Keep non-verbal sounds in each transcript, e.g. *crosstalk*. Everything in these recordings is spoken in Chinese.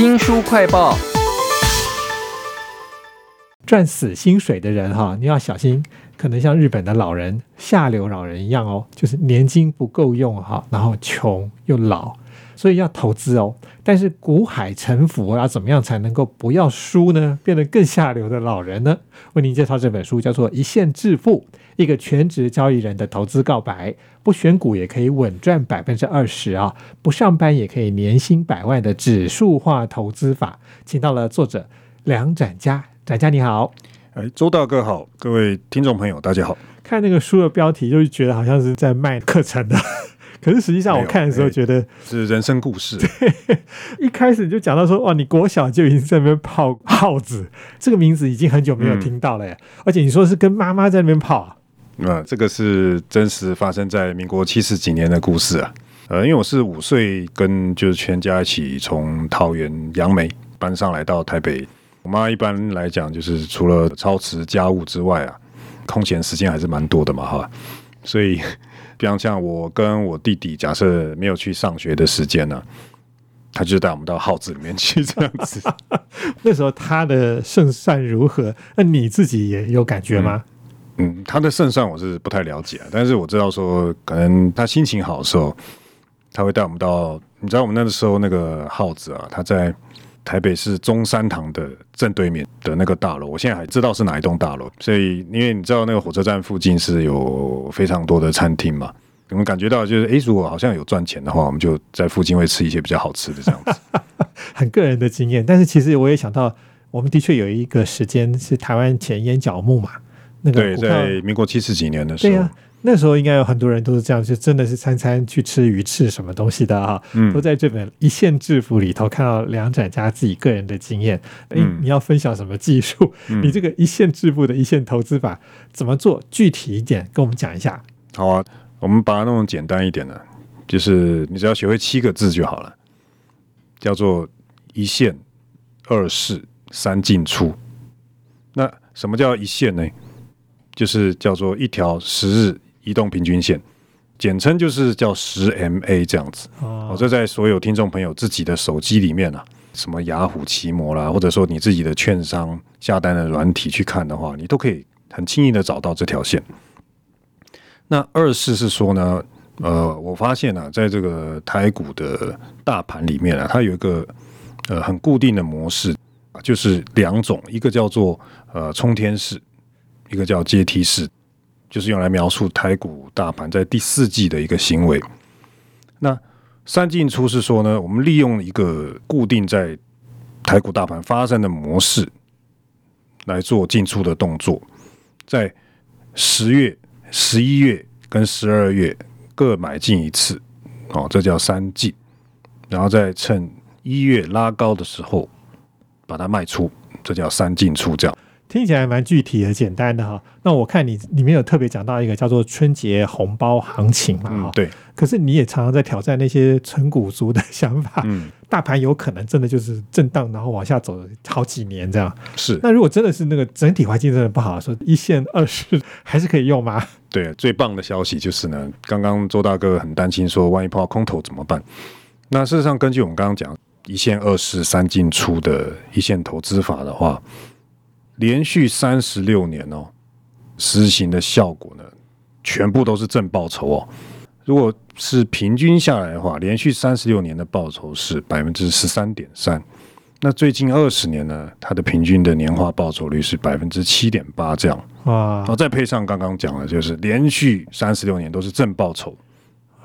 新书快报，赚死薪水的人哈，你要小心，可能像日本的老人、下流老人一样哦，就是年金不够用哈，然后穷又老，所以要投资哦。但是股海沉浮，要怎么样才能够不要输呢？变得更下流的老人呢？为您介绍这本书，叫做《一线致富》，一个全职交易人的投资告白。不选股也可以稳赚百分之二十啊！不上班也可以年薪百万的指数化投资法，请到了作者梁展家。展家你好，哎，周大哥好，各位听众朋友大家好。看那个书的标题，就觉得好像是在卖课程的，*laughs* 可是实际上我看的时候觉得是人生故事。*laughs* 一开始就讲到说，哇，你国小就已经在那边泡耗子，这个名字已经很久没有听到了耶，而且你说是跟妈妈在那边泡。啊，这个是真实发生在民国七十几年的故事啊。呃，因为我是五岁跟就是全家一起从桃园杨梅搬上来到台北。我妈一般来讲就是除了操持家务之外啊，空闲时间还是蛮多的嘛哈。所以，比方像我跟我弟弟，假设没有去上学的时间呢，他就带我们到耗子里面去这样子。*laughs* 那时候他的胜算如何？那你自己也有感觉吗？嗯，他的胜算我是不太了解，但是我知道说，可能他心情好的时候，他会带我们到，你知道我们那个时候那个耗子啊，他在台北市中山堂的正对面的那个大楼，我现在还知道是哪一栋大楼，所以因为你知道那个火车站附近是有非常多的餐厅嘛，我们感觉到就是，哎，如果好像有赚钱的话，我们就在附近会吃一些比较好吃的这样子，*laughs* *laughs* 很个人的经验，但是其实我也想到，我们的确有一个时间是台湾前烟角木嘛。对，在民国七十几年的时候，对呀，那时候应该有很多人都是这样，就真的是餐餐去吃鱼翅什么东西的啊，都在这本《一线致富》里头看到梁展家自己个人的经验。哎，你要分享什么技术？你这个一线致富的一线投资法怎么做？具体一点跟我们讲一下。好啊，我们把它弄简单一点的，就是你只要学会七个字就好了，叫做一线、二市、三进出。那什么叫一线呢？就是叫做一条十日移动平均线，简称就是叫十 MA 这样子。哦，这在所有听众朋友自己的手机里面啊，什么雅虎奇摩啦，或者说你自己的券商下单的软体去看的话，你都可以很轻易的找到这条线。那二是是说呢，呃，我发现啊，在这个台股的大盘里面啊，它有一个呃很固定的模式，就是两种，一个叫做呃冲天式。一个叫阶梯式，就是用来描述台股大盘在第四季的一个行为。那三进出是说呢，我们利用一个固定在台股大盘发生的模式来做进出的动作，在十月、十一月跟十二月各买进一次，哦，这叫三进，然后再趁一月拉高的时候把它卖出，这叫三进出，这样。听起来蛮具体的、简单的哈。那我看你里面有特别讲到一个叫做春节红包行情嘛，哈。对。可是你也常常在挑战那些纯股族的想法。嗯。大盘有可能真的就是震荡，然后往下走好几年这样。是。那如果真的是那个整体环境真的不好，说一线二市还是可以用吗？对，最棒的消息就是呢，刚刚周大哥很担心说，万一碰到空头怎么办？那事实上，根据我们刚刚讲一线二市三进出的一线投资法的话。连续三十六年哦，实行的效果呢，全部都是正报酬哦。如果是平均下来的话，连续三十六年的报酬是百分之十三点三。那最近二十年呢，它的平均的年化报酬率是百分之七点八，这样哇。然后再配上刚刚讲的，就是连续三十六年都是正报酬。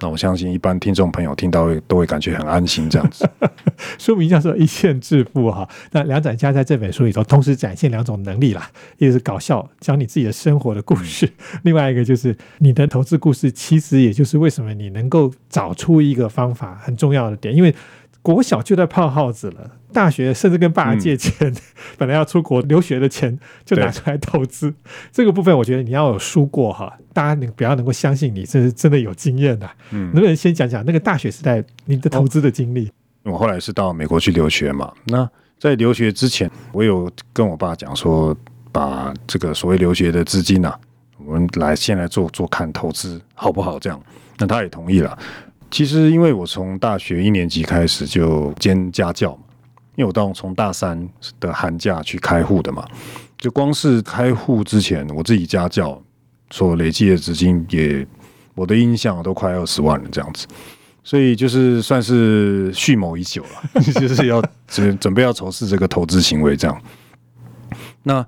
那我相信一般听众朋友听到会都会感觉很安心，这样子。*laughs* 书名叫做《一线致富》哈。那梁展家在这本书里头同时展现两种能力啦，一个是搞笑，讲你自己的生活的故事；另外一个就是你的投资故事，其实也就是为什么你能够找出一个方法很重要的点，因为。国小就在泡耗子了，大学甚至跟爸爸借钱，*laughs* 本来要出国留学的钱就拿出来投资。这个部分我觉得你要有输过哈，大家能不要能够相信你这是真的有经验的。嗯，能不能先讲讲那个大学时代你的投资的经历？我后来是到美国去留学嘛，那在留学之前，我有跟我爸讲说，把这个所谓留学的资金啊，我们来先来做做看投资好不好？这样，那他也同意了。其实，因为我从大学一年级开始就兼家教嘛，因为我到从大三的寒假去开户的嘛，就光是开户之前，我自己家教所累积的资金也，我的印象都快二十万了这样子，所以就是算是蓄谋已久了，*laughs* 就是要准准备要从事这个投资行为这样。那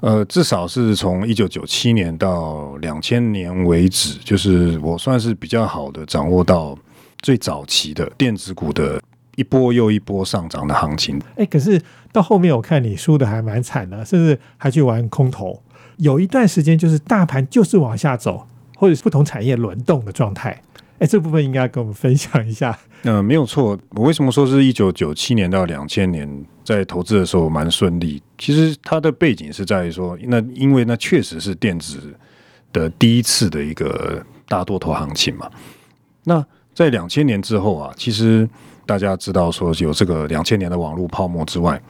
呃，至少是从一九九七年到两千年为止，就是我算是比较好的掌握到最早期的电子股的一波又一波上涨的行情。哎，可是到后面我看你输的还蛮惨的，甚至还去玩空头。有一段时间就是大盘就是往下走，或者是不同产业轮动的状态。哎，这部分应该跟我们分享一下。嗯，没有错。我为什么说是一九九七年到两千年？在投资的时候蛮顺利，其实它的背景是在于说，那因为那确实是电子的第一次的一个大多头行情嘛。那在两千年之后啊，其实大家知道说有这个两千年的网络泡沫之外，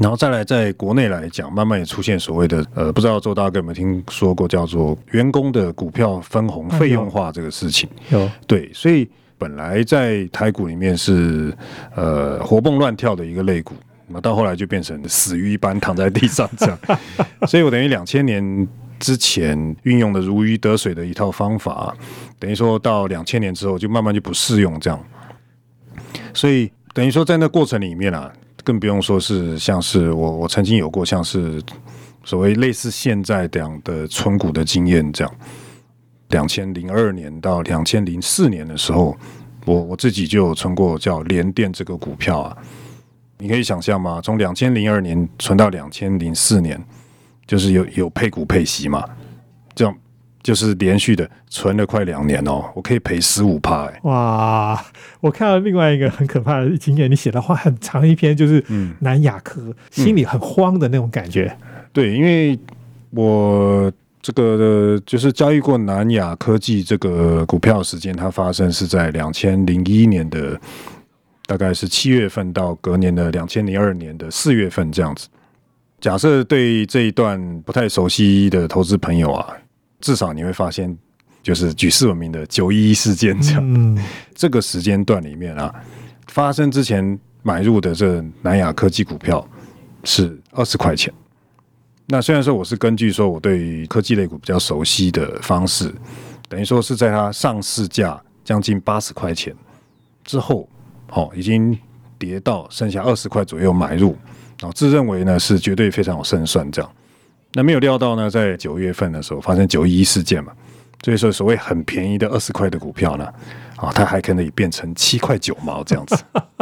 然后再来在国内来讲，慢慢也出现所谓的呃，不知道周大哥有没有听说过叫做员工的股票分红费用化这个事情？有对，所以。本来在台股里面是呃活蹦乱跳的一个类股，那到后来就变成死鱼一般躺在地上这样，*laughs* 所以我等于两千年之前运用的如鱼得水的一套方法，等于说到两千年之后就慢慢就不适用这样，所以等于说在那过程里面啊，更不用说是像是我我曾经有过像是所谓类似现在这样的存股的经验这样。两千零二年到两千零四年的时候，我我自己就有存过叫联电这个股票啊，你可以想象吗？从两千零二年存到两千零四年，就是有有配股配息嘛，这样就是连续的存了快两年哦，我可以赔十五趴哎！哇，我看到另外一个很可怕的经验，你写的话很长一篇，就是南亚科，心里很慌的那种感觉。对，因为我。这个就是交易过南亚科技这个股票时间，它发生是在两千零一年的大概是七月份到隔年的两千零二年的四月份这样子。假设对这一段不太熟悉的投资朋友啊，至少你会发现，就是举世闻名的九一一事件这样。*laughs* 这个时间段里面啊，发生之前买入的这南亚科技股票是二十块钱。那虽然说我是根据说我对科技类股比较熟悉的方式，等于说是在它上市价将近八十块钱之后，哦，已经跌到剩下二十块左右买入，然后自认为呢是绝对非常有胜算这样。那没有料到呢，在九月份的时候发生九一一事件嘛，所以说所谓很便宜的二十块的股票呢，啊，它还可以变成七块九毛这样子。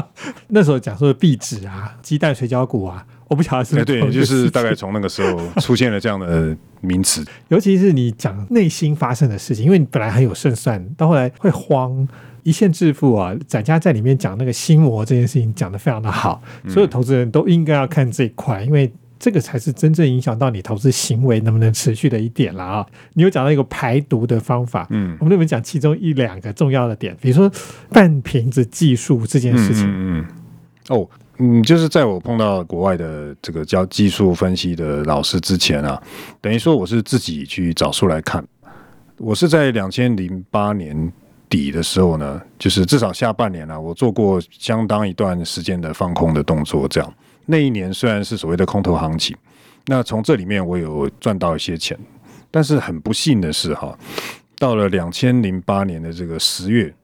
*laughs* 那时候讲说的壁纸啊，鸡蛋水饺股啊。我不晓得是对，就是大概从那个时候出现了这样的名词。*laughs* 尤其是你讲内心发生的事情，因为你本来很有胜算，到后来会慌，一线致富啊。展家在里面讲那个心魔这件事情讲的非常的好，所有投资人都应该要看这一块，因为这个才是真正影响到你投资行为能不能持续的一点了啊。你有讲到一个排毒的方法，嗯，我们那边讲其中一两个重要的点，比如说半瓶子技术这件事情，嗯，哦。嗯，就是在我碰到国外的这个教技术分析的老师之前啊，等于说我是自己去找书来看。我是在两千零八年底的时候呢，就是至少下半年啊，我做过相当一段时间的放空的动作。这样那一年虽然是所谓的空头行情，那从这里面我有赚到一些钱，但是很不幸的是哈，到了两千零八年的这个十月，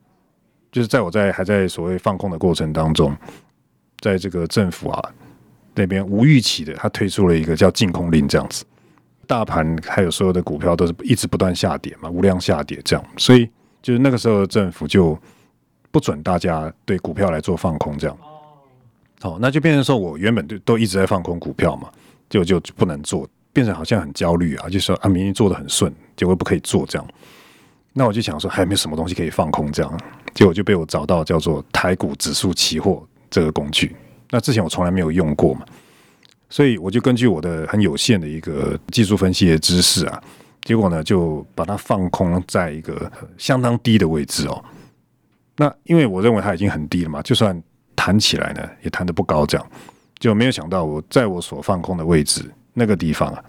就是在我在还在所谓放空的过程当中。在这个政府啊那边无预期的，他推出了一个叫禁空令，这样子，大盘还有所有的股票都是一直不断下跌嘛，无量下跌这样，所以就是那个时候政府就不准大家对股票来做放空这样。好，那就变成说我原本就都一直在放空股票嘛，就就不能做，变成好像很焦虑啊，就说啊明明做的很顺，结果不可以做这样。那我就想说还有没有什么东西可以放空这样，结果就被我找到叫做台股指数期货。这个工具，那之前我从来没有用过嘛，所以我就根据我的很有限的一个技术分析的知识啊，结果呢就把它放空在一个相当低的位置哦。那因为我认为它已经很低了嘛，就算弹起来呢，也弹得不高，这样就没有想到我在我所放空的位置那个地方啊，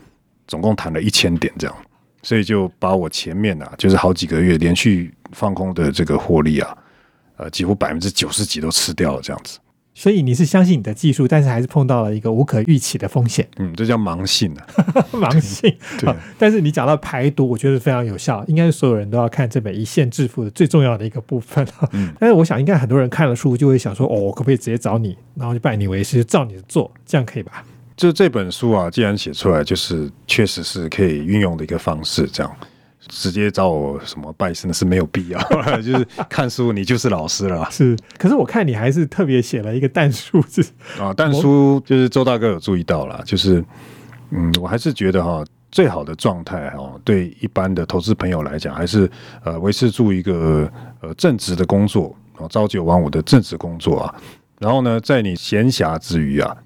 总共弹了一千点这样，所以就把我前面啊，就是好几个月连续放空的这个获利啊，呃，几乎百分之九十几都吃掉了这样子。所以你是相信你的技术，但是还是碰到了一个无可预期的风险，嗯，这叫盲信啊。*laughs* 盲信。对好，但是你讲到排毒，我觉得非常有效，应该是所有人都要看这本《一线致富》的最重要的一个部分。*laughs* 嗯但是我想，应该很多人看了书就会想说，哦，我可不可以直接找你，然后就拜你为师，照你的做，这样可以吧？就这本书啊，既然写出来，就是确实是可以运用的一个方式。这样直接找我什么拜师呢是没有必要，*laughs* 就是看书你就是老师了 *laughs* 是，可是我看你还是特别写了一个蛋书字，啊。但书就是周大哥有注意到了，就是嗯，我还是觉得哈，最好的状态哦，对一般的投资朋友来讲，还是呃维持住一个呃正职的工作哦，朝九晚五的正职工作啊。然后呢，在你闲暇之余啊，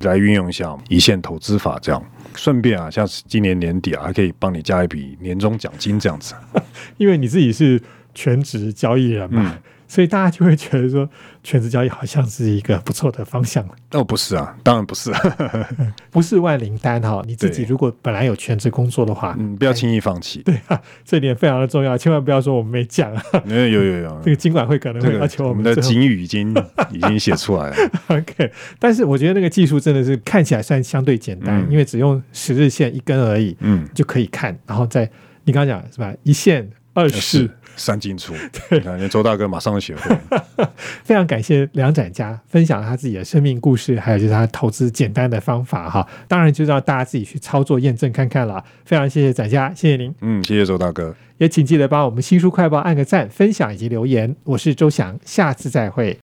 来运用一下一线投资法，这样顺便啊，像是今年年底啊，还可以帮你加一笔年终奖金这样子。*laughs* 因为你自己是全职交易人嘛，嗯所以大家就会觉得说，全职交易好像是一个不错的方向。哦，不是啊，当然不是啊，*laughs* 不是万灵丹哈，你自己如果本来有全职工作的话，嗯，不要轻易放弃。对啊，*laughs* 这点非常的重要，千万不要说我们没讲啊。有有有有这，个经管会可能这会要求我们的警语已经 *laughs* 已经写出来了。OK，但是我觉得那个技术真的是看起来算相对简单，嗯因为只用十日线一根而已嗯，就可以看，然后再你刚刚讲是吧，一线二市是，三进出，你看，连周大哥马上就学会。*laughs* 非常感谢梁展家分享他自己的生命故事，还有就是他投资简单的方法哈。当然就让大家自己去操作验证看看了。非常谢谢展家，谢谢您，嗯，谢谢周大哥。也请记得帮我们新书快报按个赞、分享以及留言。我是周翔，下次再会。